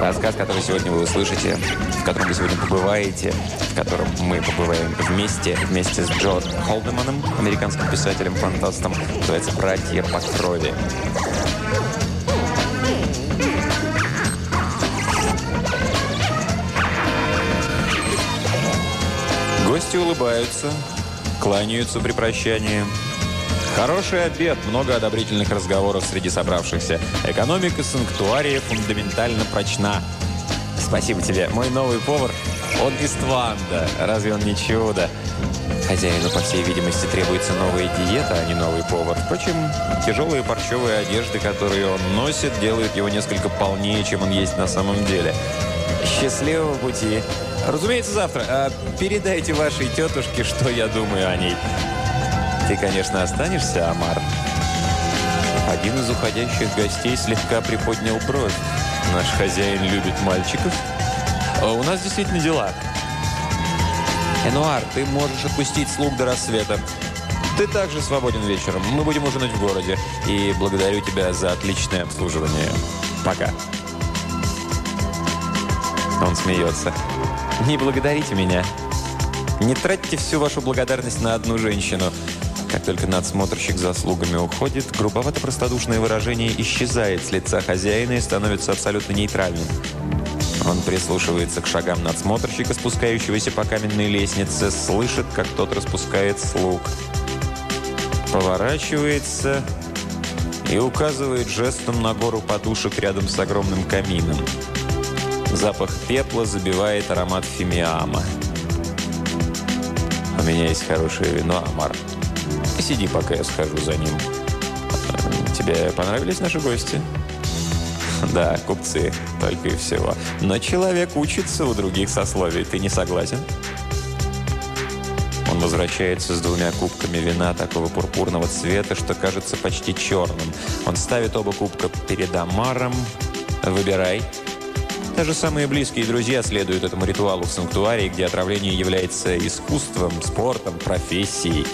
Рассказ, который сегодня вы услышите, в котором вы сегодня побываете, в котором мы побываем вместе, вместе с Джо Холдеманом, американским писателем-фантастом, называется «Братья по крови». Гости улыбаются, кланяются при прощании. Хороший обед, много одобрительных разговоров среди собравшихся. Экономика санктуария фундаментально прочна. Спасибо тебе. Мой новый повар, он из Тванда. Разве он не чудо? Хозяину, по всей видимости, требуется новая диета, а не новый повар. Впрочем, тяжелые парчевые одежды, которые он носит, делают его несколько полнее, чем он есть на самом деле. Счастливого пути! Разумеется, завтра. А передайте вашей тетушке, что я думаю о ней. Ты, конечно, останешься, Амар? Один из уходящих гостей слегка приподнял бровь. Наш хозяин любит мальчиков. А у нас действительно дела. Энуар, ты можешь отпустить слуг до рассвета. Ты также свободен вечером. Мы будем ужинать в городе. И благодарю тебя за отличное обслуживание. Пока. Он смеется. Не благодарите меня. Не тратьте всю вашу благодарность на одну женщину. Как только надсмотрщик за слугами уходит, грубовато-простодушное выражение исчезает с лица хозяина и становится абсолютно нейтральным. Он прислушивается к шагам надсмотрщика, спускающегося по каменной лестнице, слышит, как тот распускает слуг. Поворачивается и указывает жестом на гору подушек рядом с огромным камином. Запах пепла забивает аромат фимиама. «У меня есть хорошее вино, Амар. Сиди, пока я схожу за ним. Тебе понравились наши гости?» «Да, купцы, только и всего. Но человек учится у других сословий. Ты не согласен?» Он возвращается с двумя кубками вина такого пурпурного цвета, что кажется почти черным. Он ставит оба кубка перед Амаром. «Выбирай». Даже самые близкие друзья следуют этому ритуалу в санктуарии, где отравление является искусством, спортом, профессией.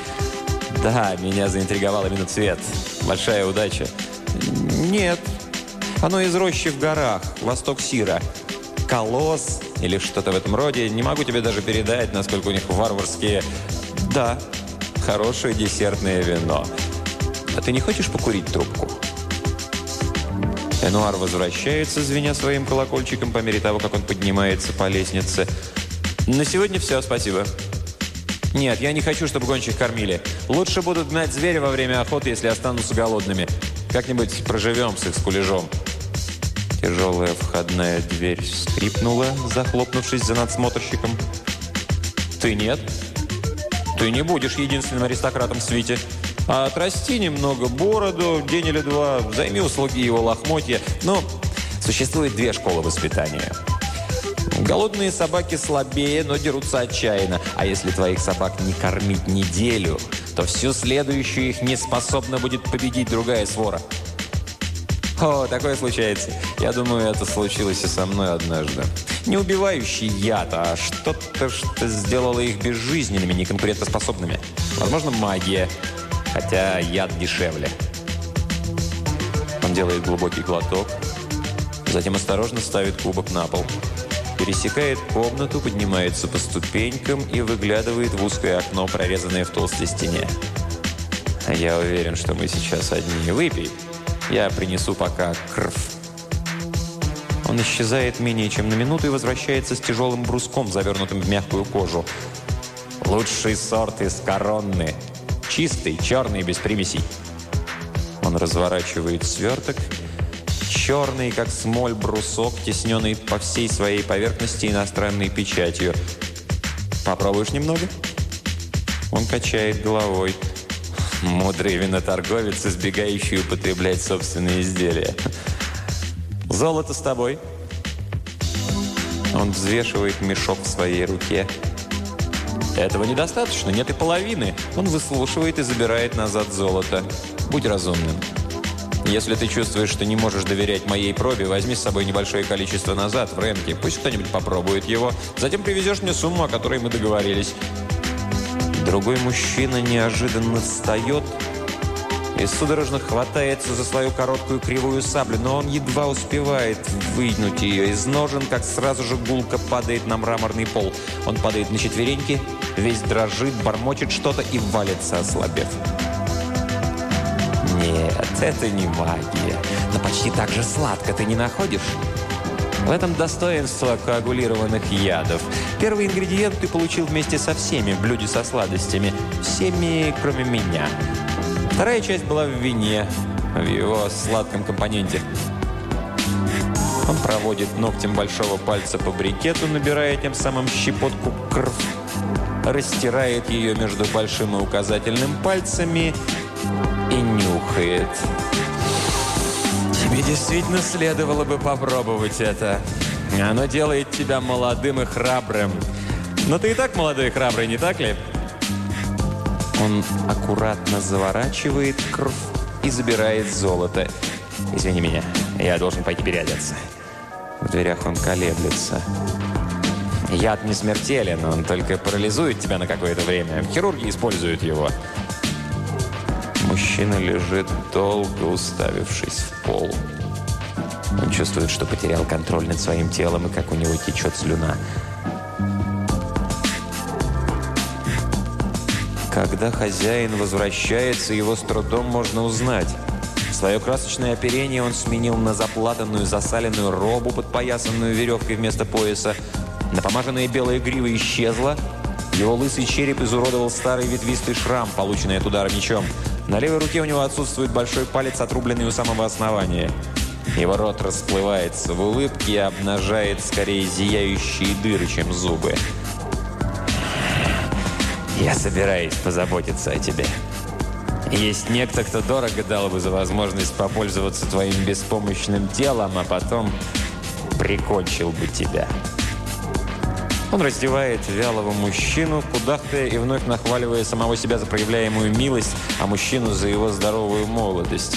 Да, меня заинтриговал именно цвет. Большая удача. Нет. Оно из рощи в горах, восток Сира. Колосс или что-то в этом роде. Не могу тебе даже передать, насколько у них варварские... Да, хорошее десертное вино. А ты не хочешь покурить трубку? Энуар возвращается, звеня своим колокольчиком по мере того, как он поднимается по лестнице. «На сегодня все, спасибо». «Нет, я не хочу, чтобы гонщик кормили. Лучше будут гнать зверя во время охоты, если останутся голодными. Как-нибудь проживем с их скулежом». Тяжелая входная дверь скрипнула, захлопнувшись за надсмотрщиком. «Ты нет? Ты не будешь единственным аристократом в свите». А отрасти немного бороду, день или два, займи услуги его лохмотья. Но существует две школы воспитания. Голодные собаки слабее, но дерутся отчаянно. А если твоих собак не кормить неделю, то всю следующую их не способна будет победить другая свора. О, такое случается. Я думаю, это случилось и со мной однажды. Не убивающий яд, а что-то, что сделало их безжизненными, неконкурентоспособными. Возможно, магия хотя яд дешевле. Он делает глубокий глоток, затем осторожно ставит кубок на пол. Пересекает комнату, поднимается по ступенькам и выглядывает в узкое окно, прорезанное в толстой стене. Я уверен, что мы сейчас одни. Выпей. Я принесу пока крв. Он исчезает менее чем на минуту и возвращается с тяжелым бруском, завернутым в мягкую кожу. Лучший сорт из коронны. Чистый, черный, без примесей. Он разворачивает сверток. Черный, как смоль, брусок, тесненный по всей своей поверхности иностранной печатью. Попробуешь немного? Он качает головой. Мудрый виноторговец, избегающий употреблять собственные изделия. Золото с тобой. Он взвешивает мешок в своей руке. Этого недостаточно, нет и половины. Он выслушивает и забирает назад золото. Будь разумным. Если ты чувствуешь, что не можешь доверять моей пробе, возьми с собой небольшое количество назад, в ремке. Пусть кто-нибудь попробует его. Затем привезешь мне сумму, о которой мы договорились. Другой мужчина неожиданно встает и судорожно хватается за свою короткую кривую саблю, но он едва успевает вынуть ее из ножен, как сразу же гулко падает на мраморный пол. Он падает на четвереньки, весь дрожит, бормочет что-то и валится, ослабев. Нет, это не магия, но почти так же сладко ты не находишь? В этом достоинство коагулированных ядов. Первый ингредиент ты получил вместе со всеми в блюде со сладостями. Всеми, кроме меня. Вторая часть была в вине, в его сладком компоненте. Он проводит ногтем большого пальца по брикету, набирая тем самым щепотку крв. Растирает ее между большим и указательным пальцами и нюхает. Тебе действительно следовало бы попробовать это. Оно делает тебя молодым и храбрым. Но ты и так молодой и храбрый, не так ли? Он аккуратно заворачивает кровь и забирает золото. «Извини меня, я должен пойти переодеться». В дверях он колеблется. Яд не смертелен, он только парализует тебя на какое-то время. Хирурги используют его. Мужчина лежит долго, уставившись в пол. Он чувствует, что потерял контроль над своим телом и как у него течет слюна. Когда хозяин возвращается, его с трудом можно узнать. Свое красочное оперение он сменил на заплатанную, засаленную робу, подпоясанную веревкой вместо пояса. Напомаженная белая грива исчезла. Его лысый череп изуродовал старый ветвистый шрам, полученный от удара мечом. На левой руке у него отсутствует большой палец, отрубленный у самого основания. Его рот расплывается в улыбке и обнажает скорее зияющие дыры, чем зубы. Я собираюсь позаботиться о тебе. Есть некто, кто дорого дал бы за возможность попользоваться твоим беспомощным телом, а потом прикончил бы тебя. Он раздевает вялого мужчину, кудахтая и вновь нахваливая самого себя за проявляемую милость, а мужчину за его здоровую молодость.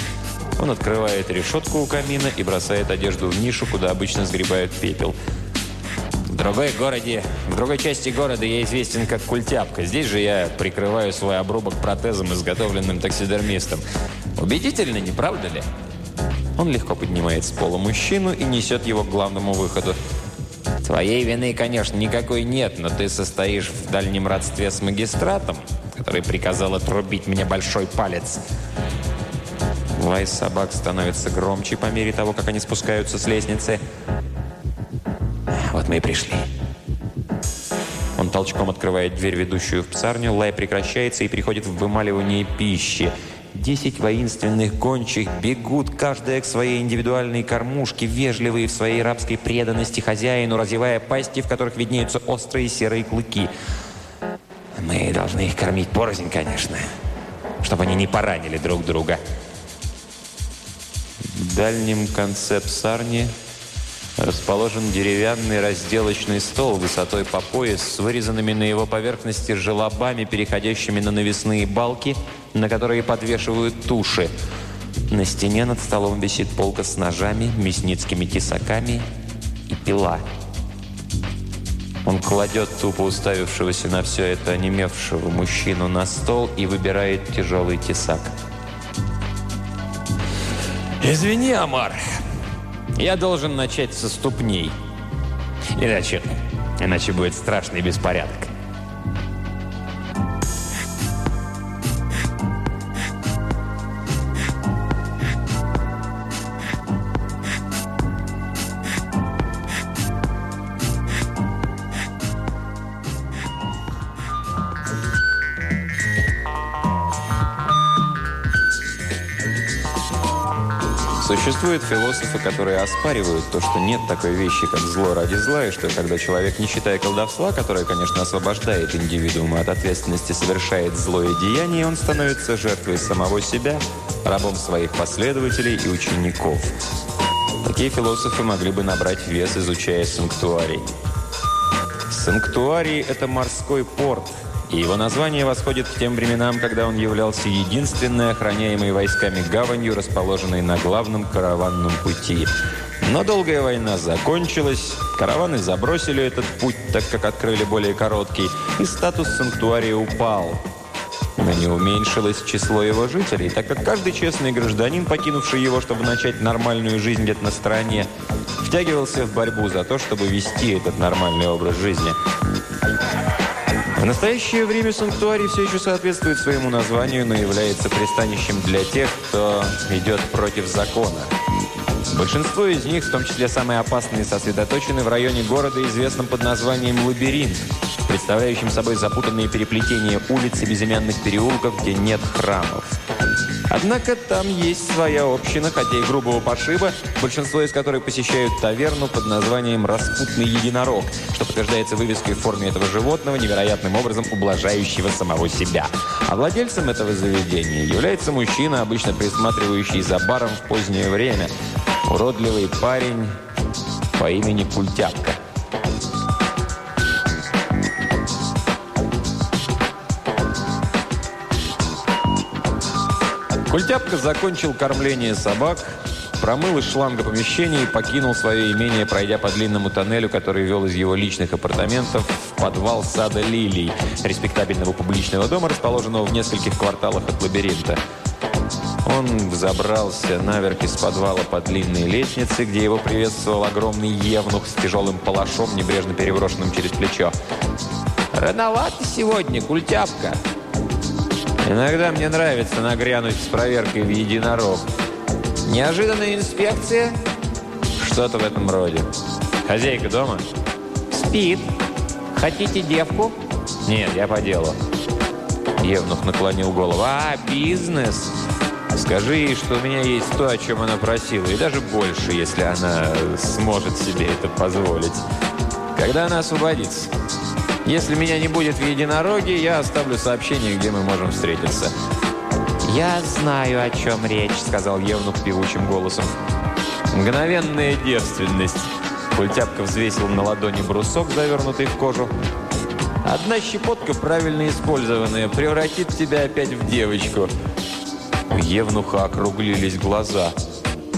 Он открывает решетку у камина и бросает одежду в нишу, куда обычно сгребают пепел – другой городе, в другой части города я известен как культяпка. Здесь же я прикрываю свой обрубок протезом, изготовленным таксидермистом. Убедительно, не правда ли? Он легко поднимает с пола мужчину и несет его к главному выходу. Твоей вины, конечно, никакой нет, но ты состоишь в дальнем родстве с магистратом, который приказал отрубить мне большой палец. Лай собак становится громче по мере того, как они спускаются с лестницы. Вот мы и пришли. Он толчком открывает дверь, ведущую в псарню. Лай прекращается и переходит в вымаливание пищи. Десять воинственных гончих бегут, каждая к своей индивидуальной кормушке, вежливые в своей рабской преданности хозяину, разевая пасти, в которых виднеются острые серые клыки. Мы должны их кормить порознь, конечно, чтобы они не поранили друг друга. В дальнем конце псарни расположен деревянный разделочный стол высотой по пояс с вырезанными на его поверхности желобами, переходящими на навесные балки, на которые подвешивают туши. На стене над столом висит полка с ножами, мясницкими тесаками и пила. Он кладет тупо уставившегося на все это онемевшего мужчину на стол и выбирает тяжелый тесак. «Извини, Амар, я должен начать со ступней. Иначе, иначе будет страшный беспорядок. Существуют философы, которые оспаривают то, что нет такой вещи, как зло ради зла, и что когда человек, не считая колдовства, которое, конечно, освобождает индивидуума от ответственности, совершает злое деяние, он становится жертвой самого себя, рабом своих последователей и учеников. Такие философы могли бы набрать вес, изучая санктуарий. Санктуарий – это морской порт – и его название восходит к тем временам, когда он являлся единственной охраняемой войсками гаванью, расположенной на главном караванном пути. Но долгая война закончилась, караваны забросили этот путь, так как открыли более короткий, и статус санктуария упал. но не уменьшилось число его жителей, так как каждый честный гражданин, покинувший его, чтобы начать нормальную жизнь где-то на стороне, втягивался в борьбу за то, чтобы вести этот нормальный образ жизни. В настоящее время санктуарий все еще соответствует своему названию, но является пристанищем для тех, кто идет против закона. Большинство из них, в том числе самые опасные, сосредоточены в районе города, известном под названием «Лабиринт», представляющим собой запутанные переплетения улиц и безымянных переулков, где нет храмов. Однако там есть своя община, хотя и грубого пошиба, большинство из которых посещают таверну под названием «Распутный единорог», что подтверждается вывеской в форме этого животного, невероятным образом ублажающего самого себя. А владельцем этого заведения является мужчина, обычно присматривающий за баром в позднее время. Уродливый парень по имени Культяпка. Культяпка закончил кормление собак, промыл из шланга помещение и покинул свое имение, пройдя по длинному тоннелю, который вел из его личных апартаментов в подвал сада «Лилий», респектабельного публичного дома, расположенного в нескольких кварталах от лабиринта. Он взобрался наверх из подвала по длинной лестнице, где его приветствовал огромный евнух с тяжелым палашом, небрежно переброшенным через плечо. «Рановато сегодня, культяпка!» Иногда мне нравится нагрянуть с проверкой в единорог. Неожиданная инспекция? Что-то в этом роде. Хозяйка дома? Спит. Хотите девку? Нет, я по делу. Евнух наклонил голову. А, бизнес? Скажи ей, что у меня есть то, о чем она просила, и даже больше, если она сможет себе это позволить. Когда она освободится? Если меня не будет в единороге, я оставлю сообщение, где мы можем встретиться». «Я знаю, о чем речь», — сказал Евнух певучим голосом. «Мгновенная девственность». Культяпка взвесил на ладони брусок, завернутый в кожу. «Одна щепотка, правильно использованная, превратит тебя опять в девочку». У Евнуха округлились глаза.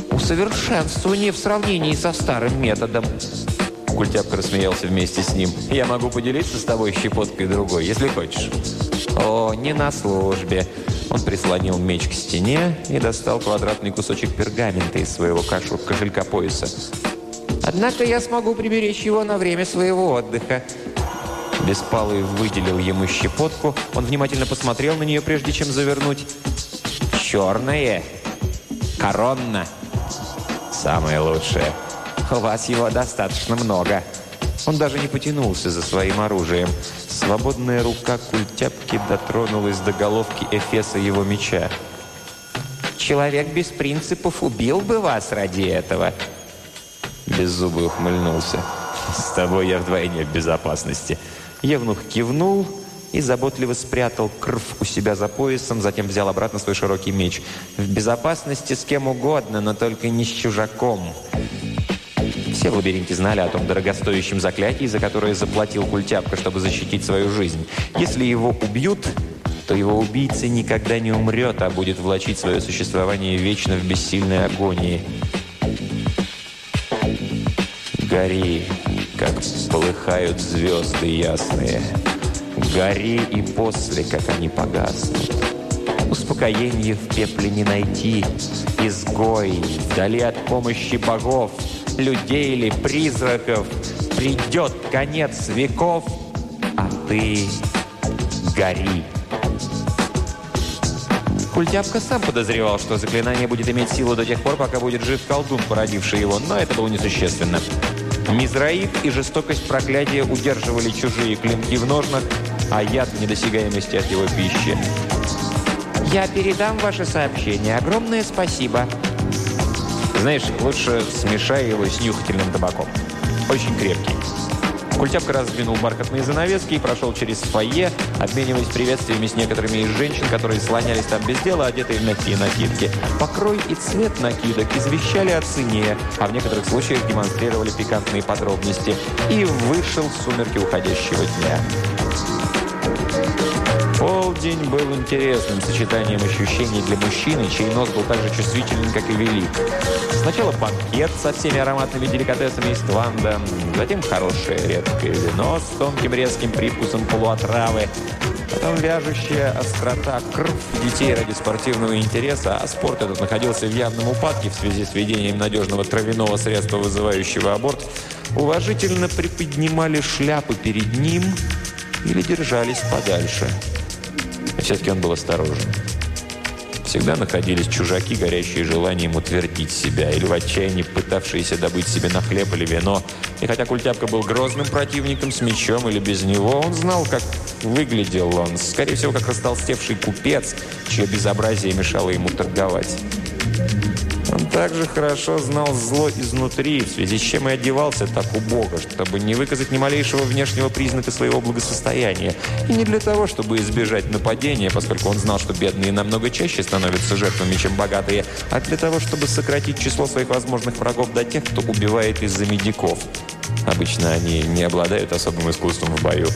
«Усовершенствование в сравнении со старым методом». Культяпка рассмеялся вместе с ним. «Я могу поделиться с тобой щепоткой другой, если хочешь». «О, не на службе». Он прислонил меч к стене и достал квадратный кусочек пергамента из своего кошелька пояса. «Однако я смогу приберечь его на время своего отдыха». Беспалый выделил ему щепотку. Он внимательно посмотрел на нее, прежде чем завернуть. «Черное. Коронна. Самое лучшее». У вас его достаточно много». Он даже не потянулся за своим оружием. Свободная рука культяпки дотронулась до головки Эфеса его меча. «Человек без принципов убил бы вас ради этого!» Беззубый ухмыльнулся. «С тобой я вдвойне в безопасности». Евнух кивнул и заботливо спрятал крв у себя за поясом, затем взял обратно свой широкий меч. «В безопасности с кем угодно, но только не с чужаком». Все в лабиринте знали о том дорогостоящем заклятии, за которое заплатил культяпка, чтобы защитить свою жизнь. Если его убьют, то его убийца никогда не умрет, а будет влачить свое существование вечно в бессильной агонии. Гори, как полыхают звезды ясные. Гори и после, как они погаснут. Успокоение в пепле не найти. Изгой, вдали от помощи богов — людей или призраков. Придет конец веков, а ты гори. Культяпка сам подозревал, что заклинание будет иметь силу до тех пор, пока будет жив колдун, породивший его, но это было несущественно. Мизраид и жестокость проклятия удерживали чужие клинки в ножнах, а яд в недосягаемости от его пищи. «Я передам ваше сообщение. Огромное спасибо», знаешь, лучше смешай его с нюхательным табаком. Очень крепкий. Культяпка раздвинул бархатные занавески и прошел через фойе, обмениваясь приветствиями с некоторыми из женщин, которые слонялись там без дела, одетые в мягкие накидки. Покрой и цвет накидок извещали о цене, а в некоторых случаях демонстрировали пикантные подробности. И вышел в сумерки уходящего дня. День был интересным сочетанием ощущений для мужчины, чей нос был так же чувствителен, как и велик. Сначала банкет со всеми ароматными деликатесами из Тванда, затем хорошее редкое вино с тонким резким привкусом полуотравы, потом вяжущая острота крв детей ради спортивного интереса, а спорт этот находился в явном упадке в связи с введением надежного травяного средства, вызывающего аборт, уважительно приподнимали шляпы перед ним или держались подальше. И все-таки он был осторожен. Всегда находились чужаки, горящие желанием утвердить себя, или в отчаянии пытавшиеся добыть себе на хлеб или вино. И хотя Культяпка был грозным противником с мечом или без него, он знал, как выглядел он. Скорее всего, как растолстевший купец, чье безобразие мешало ему торговать. Он также хорошо знал зло изнутри, в связи с чем и одевался так убого, чтобы не выказать ни малейшего внешнего признака своего благосостояния. И не для того, чтобы избежать нападения, поскольку он знал, что бедные намного чаще становятся жертвами, чем богатые, а для того, чтобы сократить число своих возможных врагов до тех, кто убивает из-за медиков. Обычно они не обладают особым искусством в бою.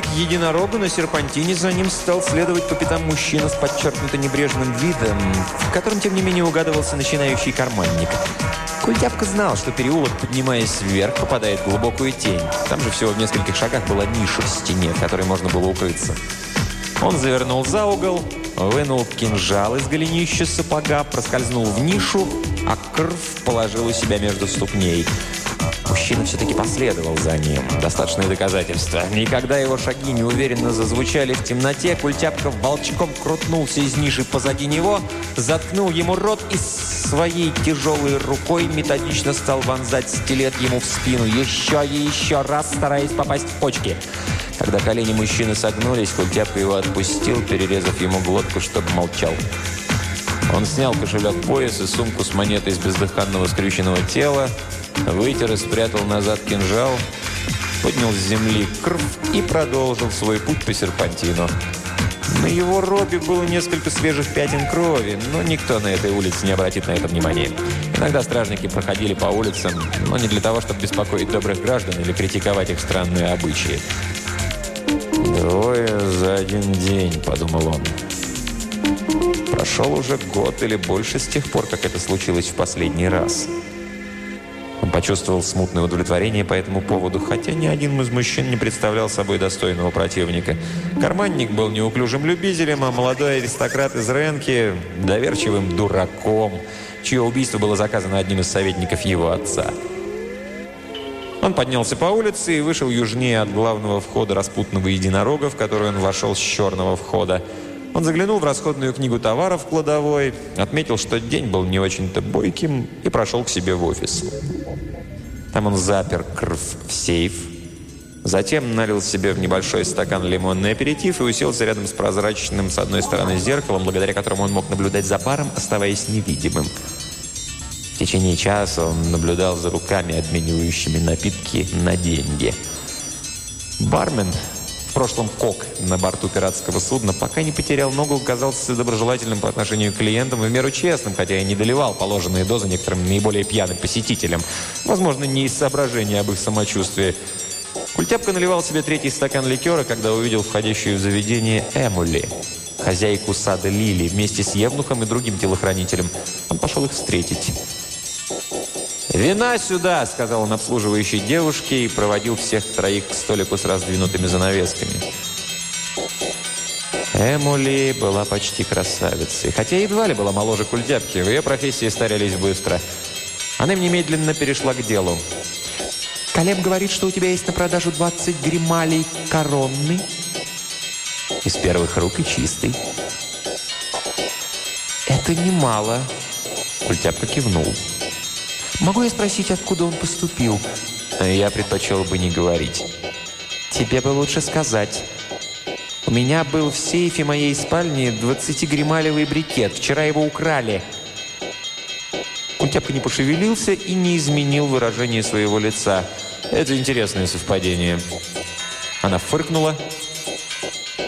К единорогу на серпантине за ним стал следовать по пятам мужчина с подчеркнуто небрежным видом, в котором, тем не менее, угадывался начинающий карманник. Культяпка знал, что переулок, поднимаясь вверх, попадает в глубокую тень. Там же всего в нескольких шагах была ниша в стене, в которой можно было укрыться. Он завернул за угол, вынул кинжал из голенища сапога, проскользнул в нишу, а крв положил у себя между ступней – Мужчина все-таки последовал за ним. Достаточные доказательства. И когда его шаги неуверенно зазвучали в темноте, Культяпков волчком крутнулся из ниши позади него, заткнул ему рот и своей тяжелой рукой методично стал вонзать стилет ему в спину. Еще и еще раз, стараясь попасть в почки. Когда колени мужчины согнулись, Культяпка его отпустил, перерезав ему глотку, чтобы молчал. Он снял кошелек пояс и сумку с монетой из бездыханного скрюченного тела, вытер и спрятал назад кинжал, поднял с земли крв и продолжил свой путь по серпантину. На его робе было несколько свежих пятен крови, но никто на этой улице не обратит на это внимания. Иногда стражники проходили по улицам, но не для того, чтобы беспокоить добрых граждан или критиковать их странные обычаи. «Двое за один день», — подумал он. Прошел уже год или больше с тех пор, как это случилось в последний раз. Он почувствовал смутное удовлетворение по этому поводу, хотя ни один из мужчин не представлял собой достойного противника. Карманник был неуклюжим любителем, а молодой аристократ из Ренки – доверчивым дураком, чье убийство было заказано одним из советников его отца. Он поднялся по улице и вышел южнее от главного входа распутного единорога, в который он вошел с черного входа – он заглянул в расходную книгу товаров в кладовой, отметил, что день был не очень-то бойким и прошел к себе в офис. Там он запер крв в сейф, затем налил себе в небольшой стакан лимонный аперитив и уселся рядом с прозрачным с одной стороны зеркалом, благодаря которому он мог наблюдать за паром, оставаясь невидимым. В течение часа он наблюдал за руками, обменивающими напитки на деньги. Бармен прошлом кок на борту пиратского судна, пока не потерял ногу, казался доброжелательным по отношению к клиентам и в меру честным, хотя и не доливал положенные дозы некоторым наиболее пьяным посетителям. Возможно, не из соображения об их самочувствии. Культяпка наливал себе третий стакан ликера, когда увидел входящую в заведение Эмули, хозяйку сада Лили, вместе с Евнухом и другим телохранителем. Он пошел их встретить. «Вина сюда!» – сказал он обслуживающей девушке и проводил всех троих к столику с раздвинутыми занавесками. Эмули была почти красавицей, хотя едва ли была моложе культяпки, в ее профессии старялись быстро. Она немедленно перешла к делу. «Колеб говорит, что у тебя есть на продажу 20 грималей коронны». «Из первых рук и чистый». «Это немало», – культяпка кивнул. Могу я спросить, откуда он поступил? Я предпочел бы не говорить. Тебе бы лучше сказать. У меня был в сейфе моей спальни 20-грималевый брикет. Вчера его украли. Кутяпка не пошевелился и не изменил выражение своего лица. Это интересное совпадение. Она фыркнула.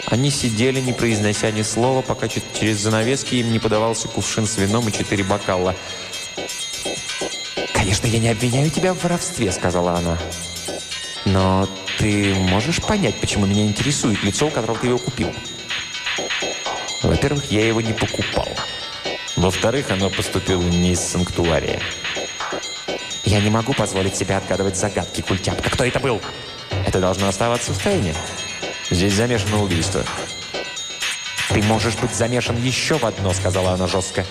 Они сидели, не произнося ни слова, пока через занавески им не подавался кувшин с вином и четыре бокала. «Конечно, я не обвиняю тебя в воровстве», — сказала она. «Но ты можешь понять, почему меня интересует лицо, у которого ты его купил?» «Во-первых, я его не покупал. Во-вторых, оно поступило не из санктуария». «Я не могу позволить себе отгадывать загадки, культяпка. Кто это был?» «Это должно оставаться в тайне. Здесь замешано убийство». «Ты можешь быть замешан еще в одно», — сказала она жестко.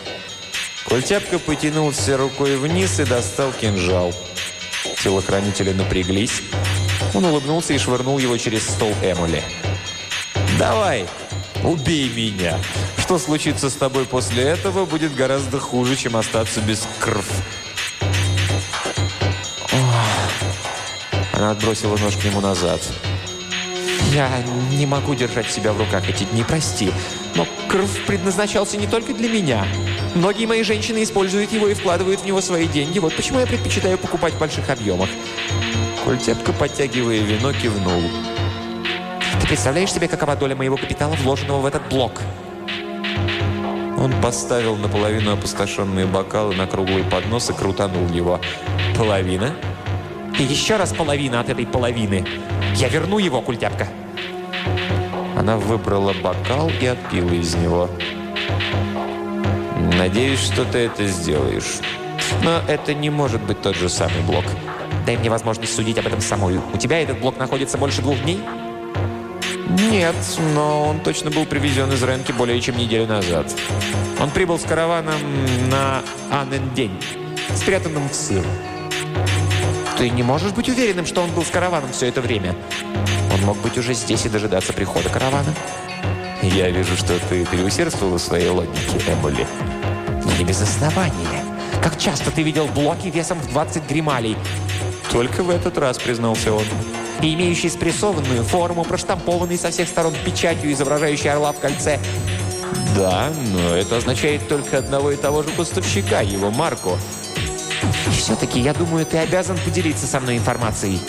Культяпка потянулся рукой вниз и достал кинжал. Телохранители напряглись. Он улыбнулся и швырнул его через стол Эмули. «Давай, убей меня. Что случится с тобой после этого, будет гораздо хуже, чем остаться без крв». Она отбросила нож к нему назад. «Я не могу держать себя в руках эти дни, прости. Но крв предназначался не только для меня. Многие мои женщины используют его и вкладывают в него свои деньги. Вот почему я предпочитаю покупать в больших объемах». Культепка, подтягивая вино, кивнул. «Ты представляешь себе, какова доля моего капитала, вложенного в этот блок?» Он поставил наполовину опустошенные бокалы на круглый поднос и крутанул его. «Половина?» И еще раз половина от этой половины. Я верну его, культяпка. Она выбрала бокал и отпила из него. Надеюсь, что ты это сделаешь. Но это не может быть тот же самый блок. Дай мне возможность судить об этом самой. У тебя этот блок находится больше двух дней? Нет, но он точно был привезен из Ренки более чем неделю назад. Он прибыл с караваном на Аннен день, спрятанным в сыр. Ты не можешь быть уверенным, что он был с караваном все это время. Он мог быть уже здесь и дожидаться прихода каравана. Я вижу, что ты переусердствовала в своей логике, Эмили. Но не без основания. Как часто ты видел блоки весом в 20 грималей? Только в этот раз, признался он. И имеющий спрессованную форму, проштампованный со всех сторон печатью, изображающей орла в кольце. Да, но это означает только одного и того же поставщика, его марку. И все-таки, я думаю, ты обязан поделиться со мной информацией.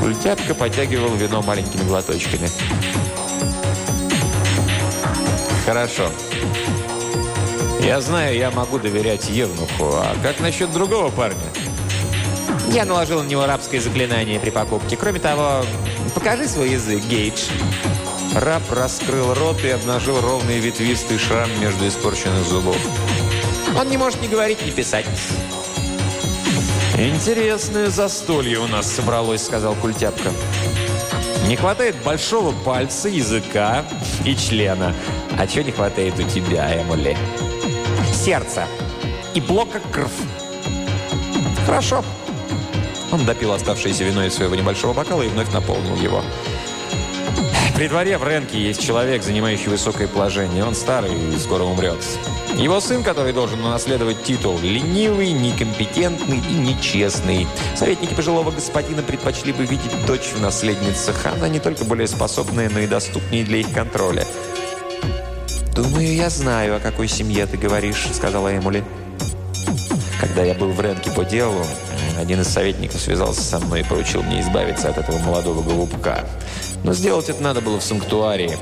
Культяпка подтягивал вино маленькими глоточками. Хорошо. Я знаю, я могу доверять Евнуху. А как насчет другого парня? Я наложил на него арабское заклинание при покупке. Кроме того, покажи свой язык, Гейдж. Раб раскрыл рот и обнажил ровный ветвистый шрам между испорченных зубов. Он не может ни говорить, ни писать. «Интересное застолье у нас собралось», — сказал Культяпка. «Не хватает большого пальца, языка и члена. А чего не хватает у тебя, Эмули?» «Сердца и блока крв». «Хорошо». Он допил оставшееся вино из своего небольшого бокала и вновь наполнил его. При дворе в Ренке есть человек, занимающий высокое положение. Он старый и скоро умрет. Его сын, который должен унаследовать титул, ленивый, некомпетентный и нечестный. Советники пожилого господина предпочли бы видеть дочь в наследницах. Она не только более способная, но и доступнее для их контроля. «Думаю, я знаю, о какой семье ты говоришь», — сказала Эмули. Когда я был в Ренке по делу, один из советников связался со мной и поручил мне избавиться от этого молодого голубка. Но сделать это надо было в санктуарии.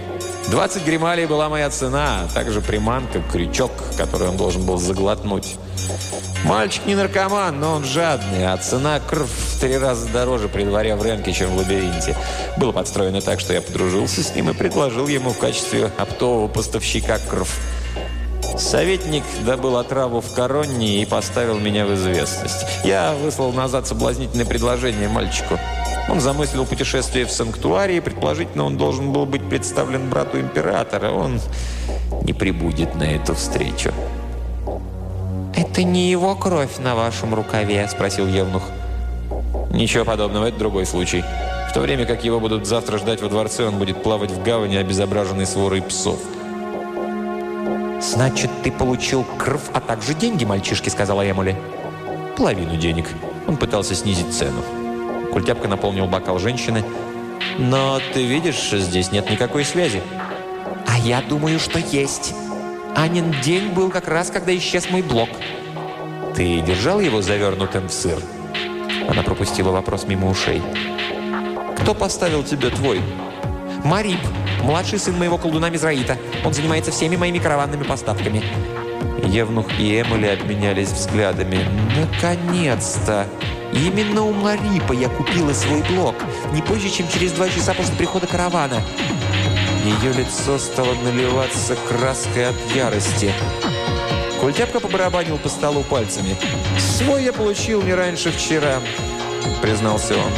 20 грималей была моя цена, а также приманка, крючок, который он должен был заглотнуть. Мальчик не наркоман, но он жадный, а цена крв в три раза дороже при дворе в Ренке, чем в лабиринте. Было подстроено так, что я подружился с ним и предложил ему в качестве оптового поставщика крв. Советник добыл отраву в Коронне и поставил меня в известность. Я выслал назад соблазнительное предложение мальчику. Он замыслил путешествие в санктуарий, предположительно, он должен был быть представлен брату императора. Он не прибудет на эту встречу. «Это не его кровь на вашем рукаве?» – спросил Евнух. «Ничего подобного, это другой случай. В то время как его будут завтра ждать во дворце, он будет плавать в гавани, обезображенный сворой псов». «Значит, ты получил кровь, а также деньги, мальчишки?» – сказала Эмули. «Половину денег». Он пытался снизить цену. Культяпка наполнил бокал женщины. «Но ты видишь, здесь нет никакой связи». «А я думаю, что есть. Анин день был как раз, когда исчез мой блок». «Ты держал его завернутым в сыр?» Она пропустила вопрос мимо ушей. «Кто поставил тебе твой?» «Марип, младший сын моего колдуна Мизраита. Он занимается всеми моими караванными поставками». Евнух и Эмили обменялись взглядами. «Наконец-то! Именно у Марипа я купила свой блок. Не позже, чем через два часа после прихода каравана». Ее лицо стало наливаться краской от ярости. Культяпка побарабанил по столу пальцами. «Свой я получил не раньше вчера», — признался он.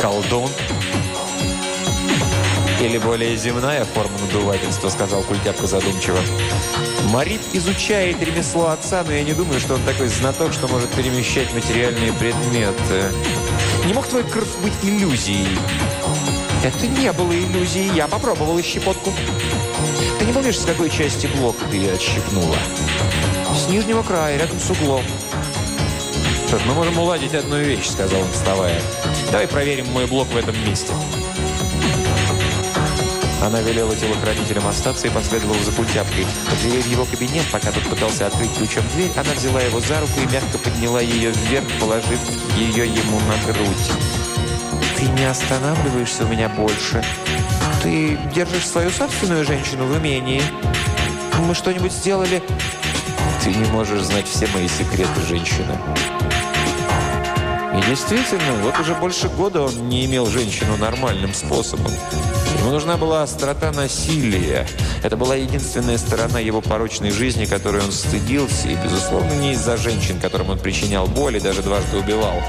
«Колдун?» «Или более земная форма надувательства», — сказал Культяпка задумчиво. «Марит изучает ремесло отца, но я не думаю, что он такой знаток, что может перемещать материальные предметы. Не мог твой крв быть иллюзией?» «Это не было иллюзией, я попробовала щепотку». «Ты не помнишь, с какой части блока ты ее отщипнула?» «С нижнего края, рядом с углом». «Что мы можем уладить одну вещь», — сказал он, вставая. «Давай проверим мой блок в этом месте». Она велела телохранителям остаться и последовала за культяпкой. Подвели в его кабинет, пока тот пытался открыть ключом дверь, она взяла его за руку и мягко подняла ее вверх, положив ее ему на грудь. «Ты не останавливаешься у меня больше. Ты держишь свою собственную женщину в имении. Мы что-нибудь сделали?» «Ты не можешь знать все мои секреты, женщина». И действительно, вот уже больше года он не имел женщину нормальным способом. Ему нужна была острота насилия. Это была единственная сторона его порочной жизни, которой он стыдился, и, безусловно, не из-за женщин, которым он причинял боль и даже дважды убивал.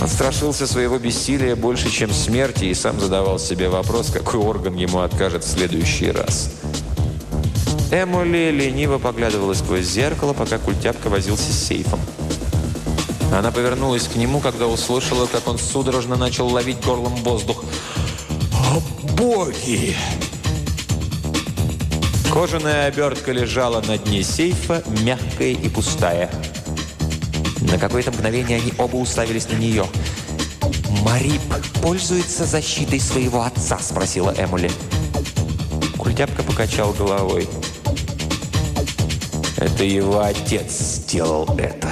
Он страшился своего бессилия больше, чем смерти, и сам задавал себе вопрос, какой орган ему откажет в следующий раз. Эмоли лениво поглядывала сквозь зеркало, пока культяпка возился с сейфом. Она повернулась к нему, когда услышала, как он судорожно начал ловить горлом воздух. «О, боги!» Кожаная обертка лежала на дне сейфа, мягкая и пустая. На какое-то мгновение они оба уставились на нее. «Марип пользуется защитой своего отца?» – спросила Эмули. Культяпка покачал головой. «Это его отец сделал это».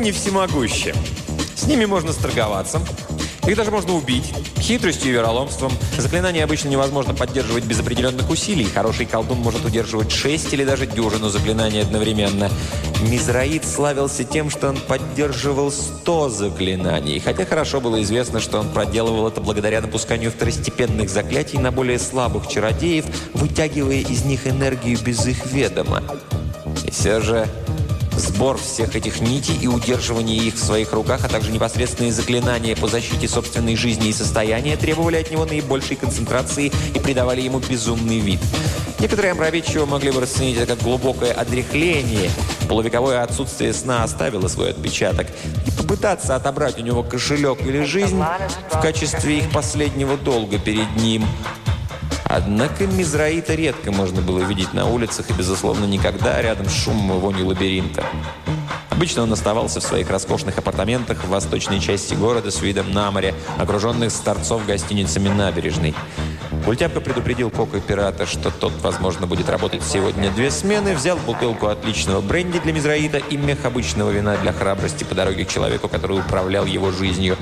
Не всемогущи. С ними можно сторговаться. Их даже можно убить. Хитростью и вероломством. Заклинание обычно невозможно поддерживать без определенных усилий. Хороший колдун может удерживать шесть или даже дюжину заклинаний одновременно. Мизраид славился тем, что он поддерживал 100 заклинаний. Хотя хорошо было известно, что он проделывал это благодаря напусканию второстепенных заклятий на более слабых чародеев, вытягивая из них энергию без их ведома. И все же Сбор всех этих нитей и удерживание их в своих руках, а также непосредственные заклинания по защите собственной жизни и состояния требовали от него наибольшей концентрации и придавали ему безумный вид. Некоторые омраведчиво могли бы расценить это как глубокое отрехление. Полувековое отсутствие сна оставило свой отпечаток. И попытаться отобрать у него кошелек или жизнь в качестве их последнего долга перед ним – Однако Мизраита редко можно было видеть на улицах и, безусловно, никогда рядом с шумом и вонью лабиринта. Обычно он оставался в своих роскошных апартаментах в восточной части города с видом на море, окруженных с торцов гостиницами набережной. Культяпка предупредил Кока пирата, что тот, возможно, будет работать сегодня две смены, взял бутылку отличного бренди для Мизраита и мех обычного вина для храбрости по дороге к человеку, который управлял его жизнью.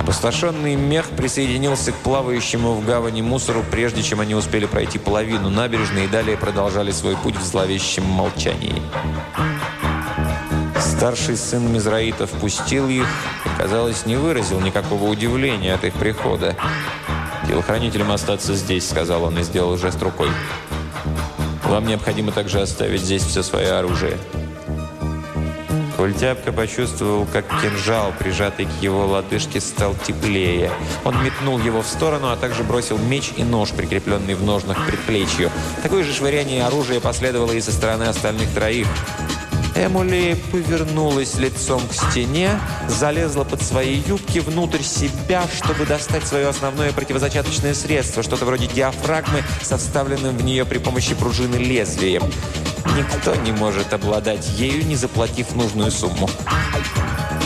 Опустошенный мех присоединился к плавающему в гавани мусору, прежде чем они успели пройти половину набережной и далее продолжали свой путь в зловещем молчании. Старший сын Мизраита впустил их и, казалось, не выразил никакого удивления от их прихода. «Телохранителям остаться здесь», — сказал он и сделал жест рукой. «Вам необходимо также оставить здесь все свое оружие». Культяпка почувствовал, как кинжал, прижатый к его лодыжке, стал теплее. Он метнул его в сторону, а также бросил меч и нож, прикрепленный в ножнах предплечью. Такое же швыряние оружия последовало и со стороны остальных троих. Эмули повернулась лицом к стене, залезла под свои юбки внутрь себя, чтобы достать свое основное противозачаточное средство, что-то вроде диафрагмы со вставленным в нее при помощи пружины лезвием. Никто не может обладать ею, не заплатив нужную сумму.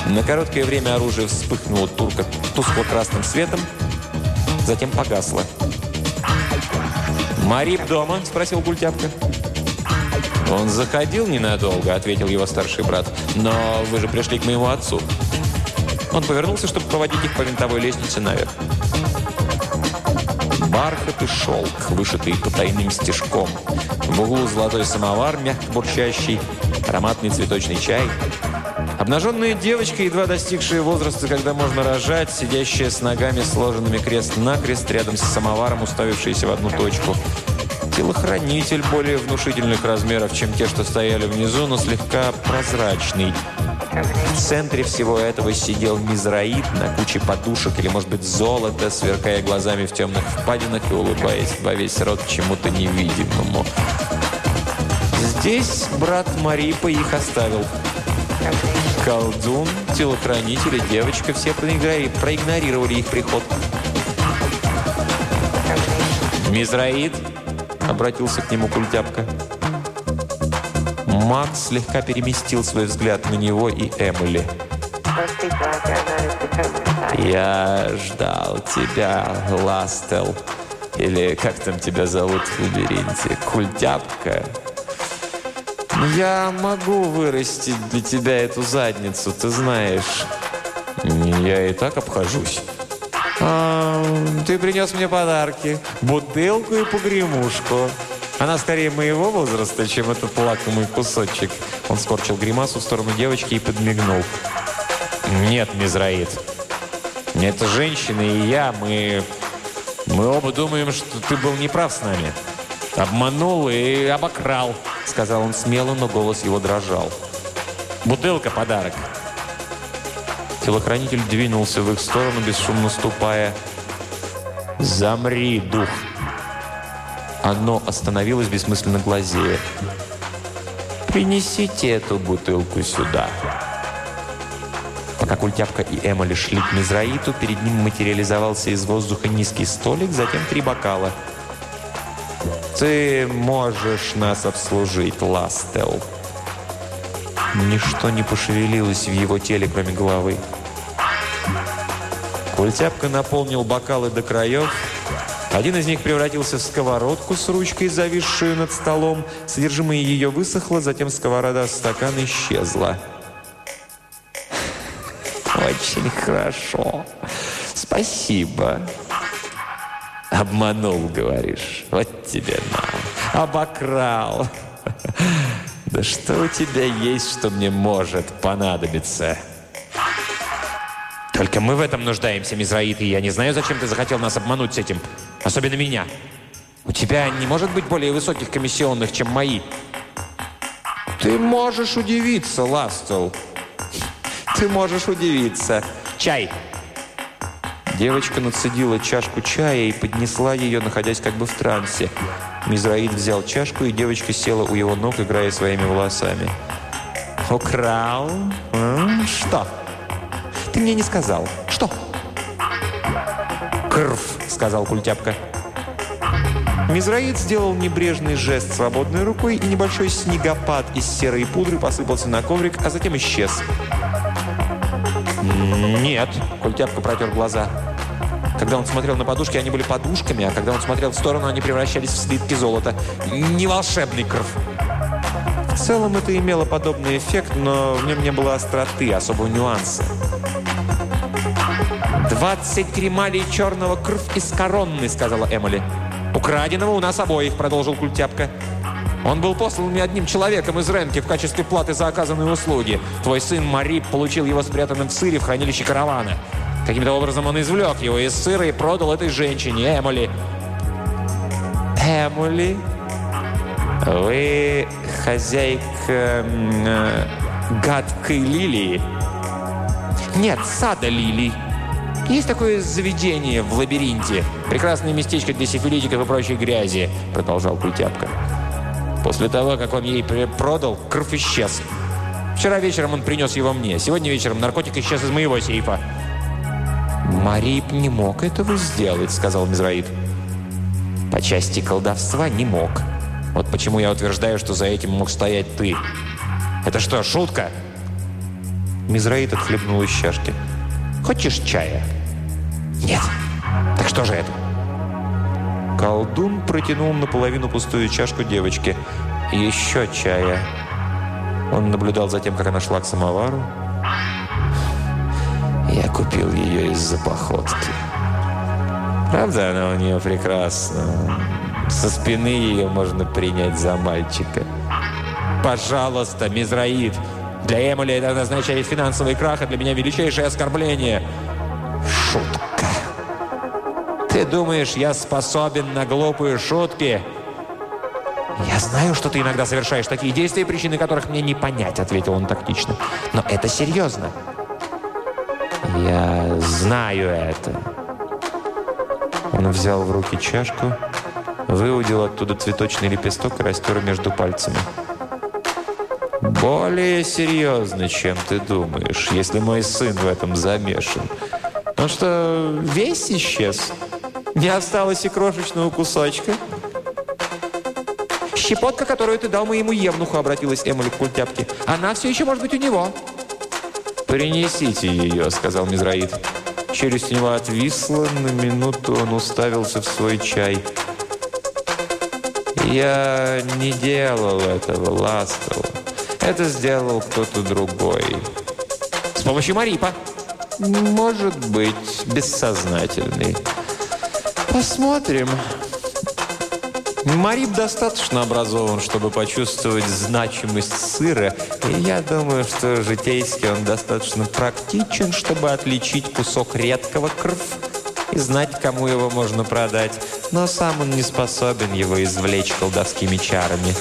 На короткое время оружие вспыхнуло турка тускло-красным светом, затем погасло. «Марип дома?» – спросил Гультяпка. «Он заходил ненадолго», — ответил его старший брат. «Но вы же пришли к моему отцу». Он повернулся, чтобы проводить их по винтовой лестнице наверх. Бархат и шелк, вышитый потайным стежком. В углу золотой самовар, мягко бурчащий, ароматный цветочный чай. Обнаженная девочка, едва достигшая возраста, когда можно рожать, сидящая с ногами, сложенными крест-накрест, рядом с самоваром, уставившаяся в одну точку – Телохранитель более внушительных размеров, чем те, что стояли внизу, но слегка прозрачный. В центре всего этого сидел мизраид на куче подушек или, может быть, золото, сверкая глазами в темных впадинах и улыбаясь во весь рот чему-то невидимому. Здесь брат Марипа их оставил. Колдун, телохранитель и девочка все проигнорировали их приход. Мизраид обратился к нему культяпка. Макс слегка переместил свой взгляд на него и Эмили. «Я ждал тебя, Ластел. Или как там тебя зовут в лабиринте? Культяпка?» «Я могу вырастить для тебя эту задницу, ты знаешь. Я и так обхожусь». А, ты принес мне подарки. Бутылку и погремушку. Она скорее моего возраста, чем этот лакомый кусочек. Он скорчил гримасу в сторону девочки и подмигнул. Нет, Мизраид. Это женщина и я, мы... Мы оба думаем, что ты был неправ с нами. Обманул и обокрал, сказал он смело, но голос его дрожал. Бутылка – подарок. Телохранитель двинулся в их сторону, бесшумно ступая. «Замри, дух!» Оно остановилось, бессмысленно глазея. «Принесите эту бутылку сюда!» Пока Культяпка и Эмили шли к Мизраиту, перед ним материализовался из воздуха низкий столик, затем три бокала. «Ты можешь нас обслужить, Ластел!» Ничто не пошевелилось в его теле, кроме головы. Культяпка наполнил бокалы до краев. Один из них превратился в сковородку с ручкой, зависшую над столом. Содержимое ее высохло, затем сковорода стакан исчезла. «Очень хорошо. Спасибо». «Обманул, говоришь? Вот тебе на. Обокрал. Да что у тебя есть, что мне может понадобиться?» «Только мы в этом нуждаемся, Мизраид, и я не знаю, зачем ты захотел нас обмануть с этим. Особенно меня. У тебя не может быть более высоких комиссионных, чем мои». «Ты можешь удивиться, Ластел. Ты можешь удивиться. Чай!» Девочка нацедила чашку чая и поднесла ее, находясь как бы в трансе. Мизраид взял чашку, и девочка села у его ног, играя своими волосами. «Украл? М? Что? Ты мне не сказал. Что?» «Крв», — сказал Культяпка. Мизраид сделал небрежный жест свободной рукой, и небольшой снегопад из серой пудры посыпался на коврик, а затем исчез. «Нет», — Культяпка протер глаза. Когда он смотрел на подушки, они были подушками, а когда он смотрел в сторону, они превращались в слитки золота. Не волшебный кров. В целом это имело подобный эффект, но в нем не было остроты, особого нюанса. «Двадцать кремалей черного крв из коронны», — сказала Эмили. «Украденного у нас обоих», — продолжил Культяпка. «Он был послан мне одним человеком из Ренки в качестве платы за оказанные услуги. Твой сын Марип получил его спрятанным в сыре в хранилище каравана. Каким-то образом он извлек его из сыра и продал этой женщине, Эмули. Эмули? Вы хозяйка э, гадкой лилии? Нет, сада лилий. Есть такое заведение в лабиринте. Прекрасное местечко для сифилитиков и прочей грязи, продолжал Культяпка. После того, как он ей продал, кровь исчез. Вчера вечером он принес его мне. Сегодня вечером наркотик исчез из моего сейфа». «Марип не мог этого сделать», — сказал Мизраид. «По части колдовства не мог. Вот почему я утверждаю, что за этим мог стоять ты. Это что, шутка?» Мизраид отхлебнул из чашки. «Хочешь чая?» «Нет». «Так что же это?» Колдун протянул наполовину пустую чашку девочке. «Еще чая». Он наблюдал за тем, как она шла к самовару. Я купил ее из-за походки. Правда, она у нее прекрасна. Со спины ее можно принять за мальчика. Пожалуйста, Мизраид. Для Эмили это означает финансовый крах, а для меня величайшее оскорбление. Шутка. Ты думаешь, я способен на глупые шутки? «Я знаю, что ты иногда совершаешь такие действия, причины которых мне не понять», — ответил он тактично. «Но это серьезно». «Я знаю это». Он взял в руки чашку, выудил оттуда цветочный лепесток и растер между пальцами. «Более серьезно, чем ты думаешь, если мой сын в этом замешан. Ну что, весь исчез? Не осталось и крошечного кусочка?» «Щепотка, которую ты дал моему евнуху», — обратилась Эмили к культяпке. «Она все еще может быть у него». «Принесите ее», — сказал Мизраид. У него отвисла, на минуту он уставился в свой чай. «Я не делал этого, Ластова. Это сделал кто-то другой». «С помощью Марипа?» «Может быть, бессознательный». «Посмотрим». Марип достаточно образован, чтобы почувствовать значимость сыра, и я думаю, что житейски он достаточно практичен, чтобы отличить кусок редкого крв и знать, кому его можно продать, но сам он не способен его извлечь колдовскими чарами.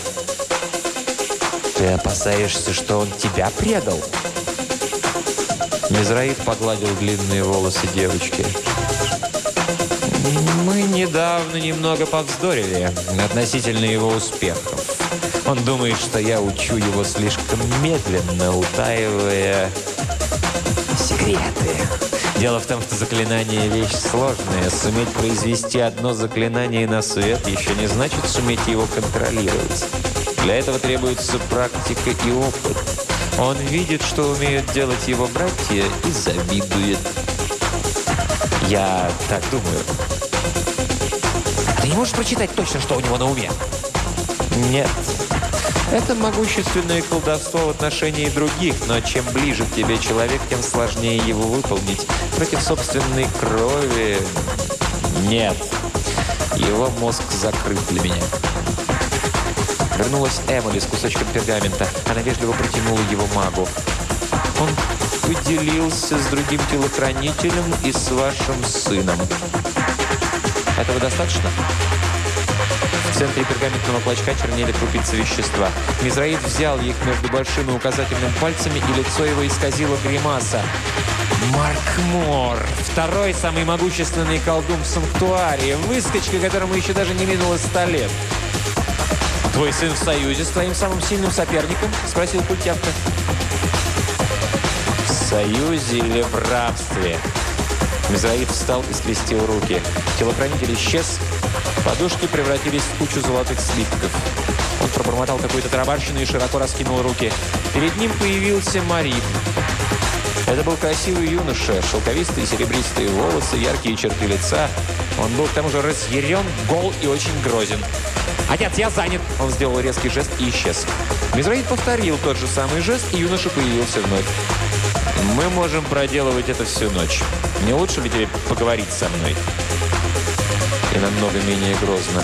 «Ты опасаешься, что он тебя предал?» Мизраид погладил длинные волосы девочки. Мы недавно немного повздорили относительно его успехов. Он думает, что я учу его слишком медленно, утаивая секреты. Дело в том, что заклинание – вещь сложная. Суметь произвести одно заклинание на свет еще не значит суметь его контролировать. Для этого требуется практика и опыт. Он видит, что умеют делать его братья, и завидует. Я так думаю. Ты не можешь прочитать точно, что у него на уме? Нет. Это могущественное колдовство в отношении других, но чем ближе к тебе человек, тем сложнее его выполнить. Против собственной крови... Нет. Его мозг закрыт для меня. Вернулась Эмили с кусочком пергамента. Она вежливо протянула его магу. Он поделился с другим телохранителем и с вашим сыном. Этого достаточно? В центре пергаментного клочка чернели крупицы вещества. Мизраид взял их между большим и указательным пальцами, и лицо его исказило гримаса. Марк Мор, второй самый могущественный колдун в санктуаре, выскочка, которому еще даже не минуло ста лет. «Твой сын в союзе с твоим самым сильным соперником?» – спросил Культявка. «В союзе или в рабстве?» Мизраид встал и скрестил руки. Телохранитель исчез. Подушки превратились в кучу золотых слитков. Он пробормотал какую-то тарабарщину и широко раскинул руки. Перед ним появился Мариб. Это был красивый юноша, шелковистые серебристые волосы, яркие черты лица. Он был к тому же разъярен, гол и очень грозен. «Отец, я занят!» Он сделал резкий жест и исчез. Мизраид повторил тот же самый жест, и юноша появился вновь. Мы можем проделывать это всю ночь. Не лучше ли тебе поговорить со мной? И намного менее грозно.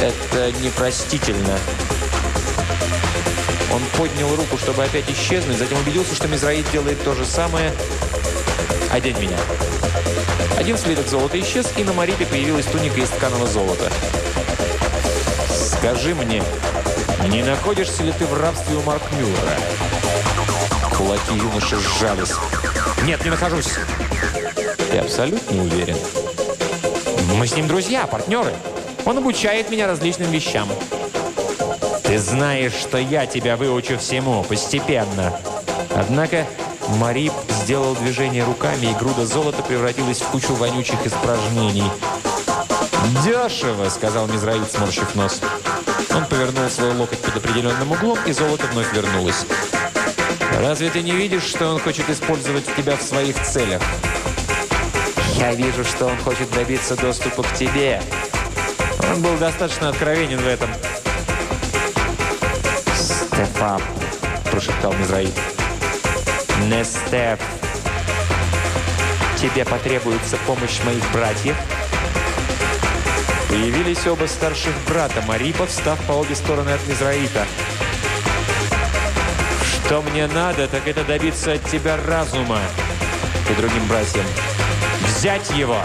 Это непростительно. Он поднял руку, чтобы опять исчезнуть, затем убедился, что Мизраид делает то же самое. «Одень меня». Один слиток золота исчез, и на Марипе появилась туника из тканого золота. «Скажи мне, не находишься ли ты в рабстве у Маркмюра?» Кулаки юноши сжались. «Нет, не нахожусь!» «Ты абсолютно уверен?» «Мы с ним друзья, партнеры. Он обучает меня различным вещам». Ты знаешь, что я тебя выучу всему, постепенно. Однако Марип сделал движение руками, и груда золота превратилась в кучу вонючих испражнений. «Дешево!» — сказал Мизраид, сморщив нос. Он повернул свой локоть под определенным углом, и золото вновь вернулось. «Разве ты не видишь, что он хочет использовать тебя в своих целях?» «Я вижу, что он хочет добиться доступа к тебе». Он был достаточно откровенен в этом. «Стефан», – прошептал Мизраид. «Не Стеф. Тебе потребуется помощь моих братьев?» Появились оба старших брата Марипа, встав по обе стороны от Мизраита. «Что мне надо, так это добиться от тебя разума!» И другим братьям. «Взять его!»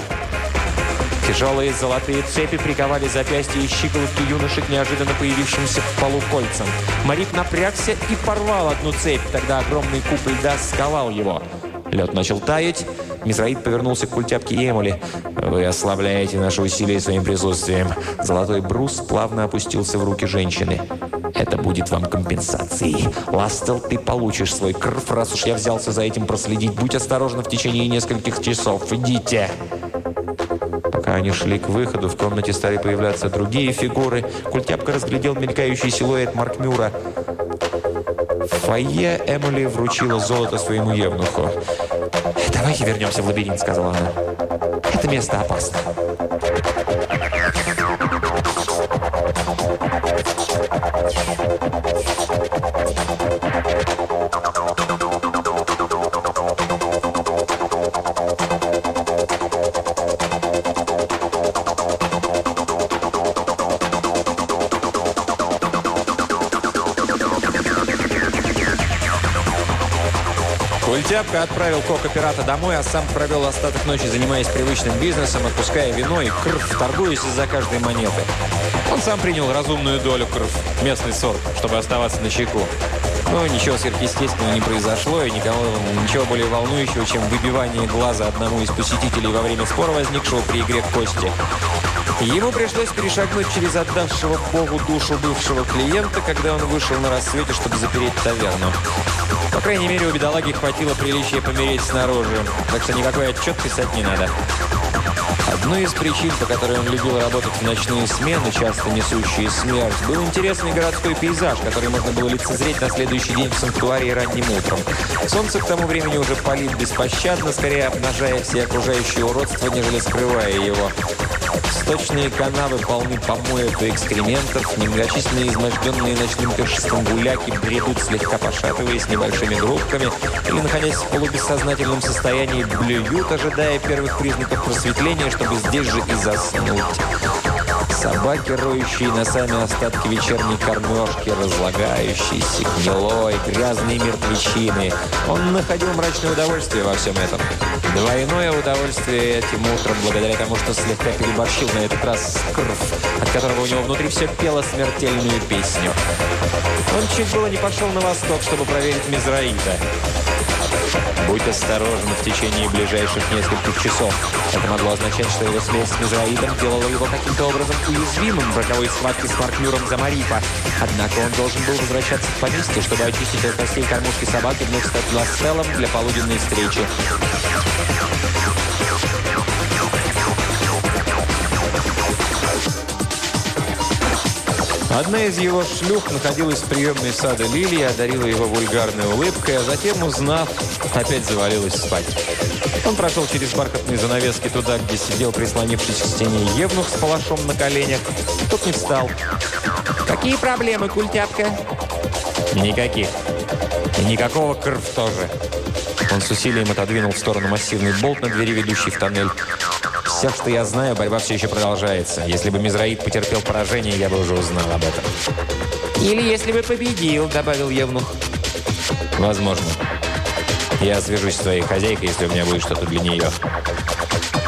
Тяжелые золотые цепи приковали запястья и щиколотки юноши к неожиданно появившимся в полу кольцам. Марик напрягся и порвал одну цепь, тогда огромный куб льда сковал его. Лед начал таять, Мизраид повернулся к культяпке Эмули. «Вы ослабляете наши усилия своим присутствием». Золотой брус плавно опустился в руки женщины. «Это будет вам компенсацией. Ластел, ты получишь свой крв, раз уж я взялся за этим проследить. Будь осторожна в течение нескольких часов. Идите!» Пока они шли к выходу, в комнате стали появляться другие фигуры. Культяпка разглядел мелькающий силуэт Маркмюра. В фойе Эмили вручила золото своему евнуху. «Давайте вернемся в лабиринт», — сказала она. «Это место опасно». Тяпка отправил кока-пирата домой, а сам провел остаток ночи, занимаясь привычным бизнесом, отпуская вино и крв, торгуясь из-за каждой монеты. Он сам принял разумную долю крв, местный сорт, чтобы оставаться на чеку. Но ничего сверхъестественного не произошло, и никого, ничего более волнующего, чем выбивание глаза одному из посетителей во время спора, возникшего при игре в кости. Ему пришлось перешагнуть через отдавшего Богу душу бывшего клиента, когда он вышел на рассвете, чтобы запереть таверну. Крайней мере, у бедолаги хватило приличия помереть снаружи, так что никакой отчет писать не надо. Одной из причин, по которой он любил работать в ночные смены, часто несущие смерть, был интересный городской пейзаж, который можно было лицезреть на следующий день в санктуарии ранним утром. Солнце к тому времени уже палит беспощадно, скорее обнажая все окружающие уродства, нежели скрывая его. Сточные канавы полны помоев и экскрементов, немногочисленные изможденные ночным пиршеством гуляки бредут, слегка пошатываясь небольшими группками или, находясь в полубессознательном состоянии, блюют, ожидая первых признаков просветления, чтобы здесь же и заснуть. Собаки, роющие носами остатки вечерней кормежки, разлагающиеся, гнилой, грязные мертвечины. Он находил мрачное удовольствие во всем этом. Двойное удовольствие этим утром, благодаря тому, что слегка переборщил на этот раз с крв, от которого у него внутри все пело смертельную песню. Он чуть было не пошел на восток, чтобы проверить Мизраида. Будь осторожен в течение ближайших нескольких часов. Это могло означать, что его связь с Мизраидом делала его каким-то образом уязвимым в роковой схватке с Маркмюром за Марифа. Однако он должен был возвращаться в поместье, чтобы очистить от костей кормушки собаки и вновь стать ластелом для полуденной встречи. Одна из его шлюх находилась в приемной сада Лилии, одарила его вульгарной улыбкой, а затем, узнав, опять завалилась спать. Он прошел через бархатные занавески туда, где сидел, прислонившись к стене Евнух с палашом на коленях. Тот не встал. «Какие проблемы, культяпка?» «Никаких. И никакого крв тоже». Он с усилием отодвинул в сторону массивный болт на двери, ведущий в тоннель все, что я знаю, борьба все еще продолжается. Если бы Мизраид потерпел поражение, я бы уже узнал об этом. «Или если бы победил», — добавил Евнух. «Возможно. Я свяжусь с твоей хозяйкой, если у меня будет что-то для нее».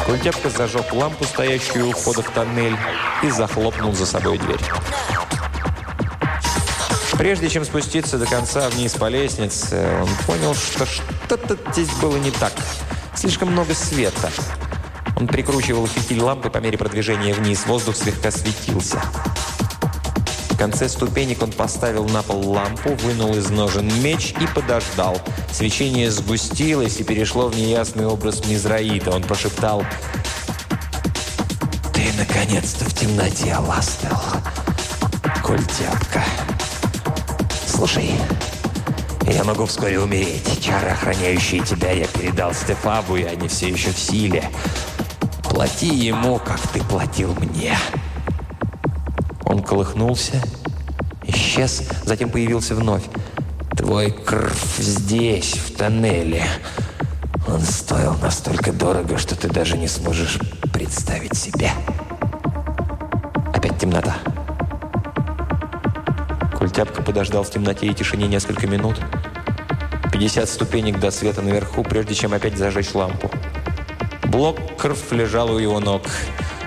Культяпка зажег лампу, стоящую у входа в тоннель, и захлопнул за собой дверь. Прежде чем спуститься до конца вниз по лестнице, он понял, что что-то здесь было не так. Слишком много света. Он прикручивал фитиль лампы по мере продвижения вниз. Воздух слегка светился. конце ступенек он поставил на пол лампу, вынул из ножен меч и подождал. Свечение сгустилось и перешло в неясный образ Мизраита. Он прошептал «Ты наконец-то в темноте, Ластел, культяпка. Слушай, я могу вскоре умереть. Чары, охраняющие тебя, я передал Стефабу, и они все еще в силе. Плати ему, как ты платил мне». Он колыхнулся, исчез, затем появился вновь. «Твой кровь здесь, в тоннеле. Он стоил настолько дорого, что ты даже не сможешь представить себе». Опять темнота. Культяпка подождал в темноте и тишине несколько минут. 50 ступенек до света наверху, прежде чем опять зажечь лампу. Блок крв лежал у его ног.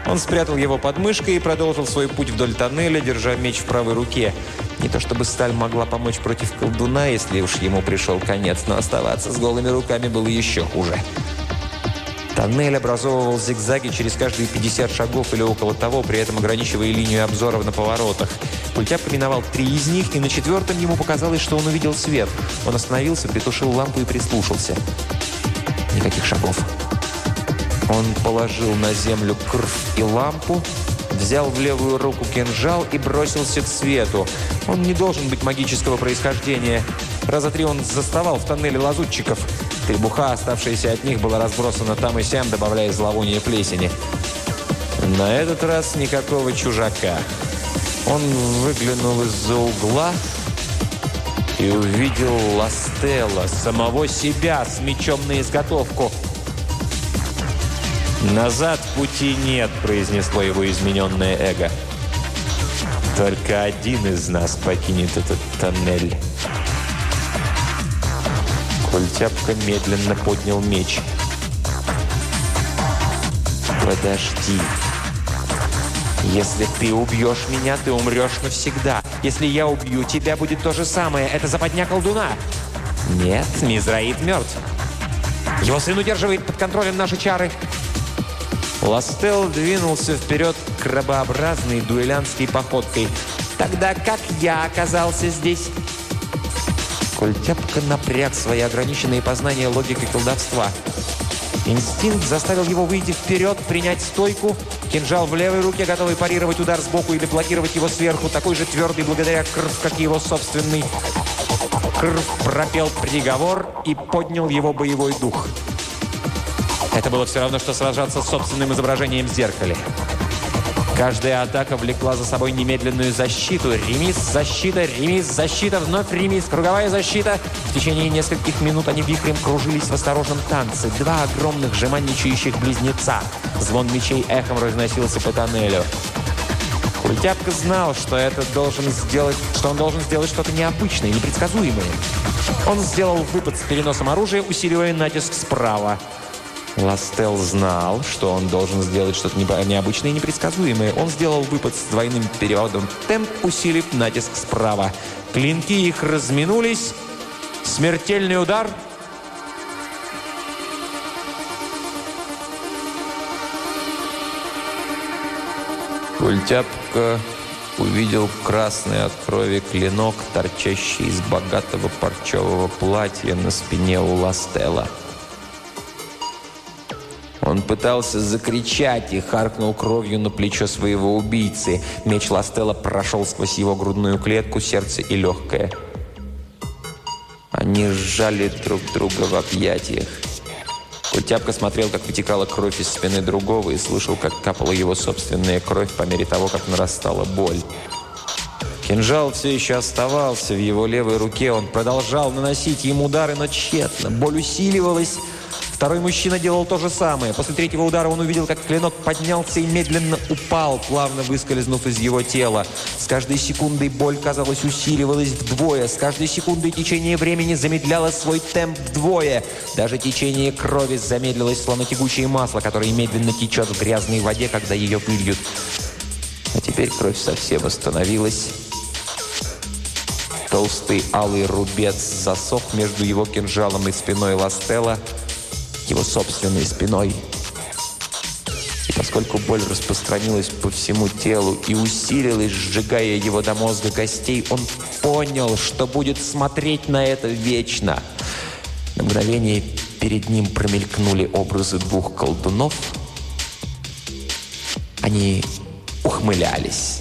Он спрятал его под мышкой и продолжил свой путь вдоль тоннеля, держа меч в правой руке. Не то чтобы сталь могла помочь против колдуна, если уж ему пришел конец, но оставаться с голыми руками было еще хуже. Тоннель образовывал зигзаги через каждые 50 шагов или около того, при этом ограничивая линию обзоров на поворотах. Пультяп миновал три из них, и на четвертом ему показалось, что он увидел свет. Он остановился, притушил лампу и прислушался. Никаких шагов. Он положил на землю крв и лампу, взял в левую руку кинжал и бросился к свету. Он не должен быть магического происхождения. Раза три он заставал в тоннеле лазутчиков. Требуха, оставшаяся от них, была разбросана там и сям, добавляя зловоние плесени. На этот раз никакого чужака. Он выглянул из-за угла и увидел Ластелла, самого себя, с мечом на изготовку – «Назад пути нет», – произнесло его измененное эго. «Только один из нас покинет этот тоннель». Культяпка медленно поднял меч. «Подожди. Если ты убьешь меня, ты умрешь навсегда. Если я убью тебя, будет то же самое. Это западня колдуна». «Нет, Мизраид мертв. Его сын удерживает под контролем наши чары». Ластел двинулся вперед крабообразной дуэлянской походкой. «Тогда как я оказался здесь?» Культяпка напряг свои ограниченные познания логики колдовства. Инстинкт заставил его выйти вперед, принять стойку. Кинжал в левой руке, готовый парировать удар сбоку или блокировать его сверху, такой же твердый благодаря крв, как и его собственный. Крв пропел приговор и поднял его боевой дух. Это было все равно, что сражаться с собственным изображением в зеркале. Каждая атака влекла за собой немедленную защиту. Ремис, защита, ремис, защита, вновь ремис, круговая защита. В течение нескольких минут они вихрем кружились в осторожном танце. Два огромных жеманничающих близнеца. Звон мечей эхом разносился по тоннелю. Культяпка знал, что это должен сделать, что он должен сделать что-то необычное, непредсказуемое. Он сделал выпад с переносом оружия, усиливая натиск справа. Ластел знал, что он должен сделать что-то необычное и непредсказуемое. Он сделал выпад с двойным переводом темп, усилив натиск справа. Клинки их разминулись. Смертельный удар. Культяпка увидел красный от крови клинок, торчащий из богатого парчевого платья на спине у Ластела. Он пытался закричать и харкнул кровью на плечо своего убийцы. Меч Ластелла прошел сквозь его грудную клетку, сердце и легкое. Они сжали друг друга в объятиях. Кутяпка смотрел, как вытекала кровь из спины другого и слышал, как капала его собственная кровь по мере того, как нарастала боль. Кинжал все еще оставался в его левой руке. Он продолжал наносить ему удары, но тщетно. Боль усиливалась. Второй мужчина делал то же самое. После третьего удара он увидел, как клинок поднялся и медленно упал, плавно выскользнув из его тела. С каждой секундой боль, казалось, усиливалась вдвое. С каждой секундой течение времени замедляло свой темп вдвое. Даже течение крови замедлилось, словно тягучее масло, которое медленно течет в грязной воде, когда ее выльют. А теперь кровь совсем остановилась. Толстый алый рубец засох между его кинжалом и спиной Ластелла, его собственной спиной. И поскольку боль распространилась по всему телу и усилилась, сжигая его до мозга костей, он понял, что будет смотреть на это вечно. На мгновение перед ним промелькнули образы двух колдунов. Они ухмылялись.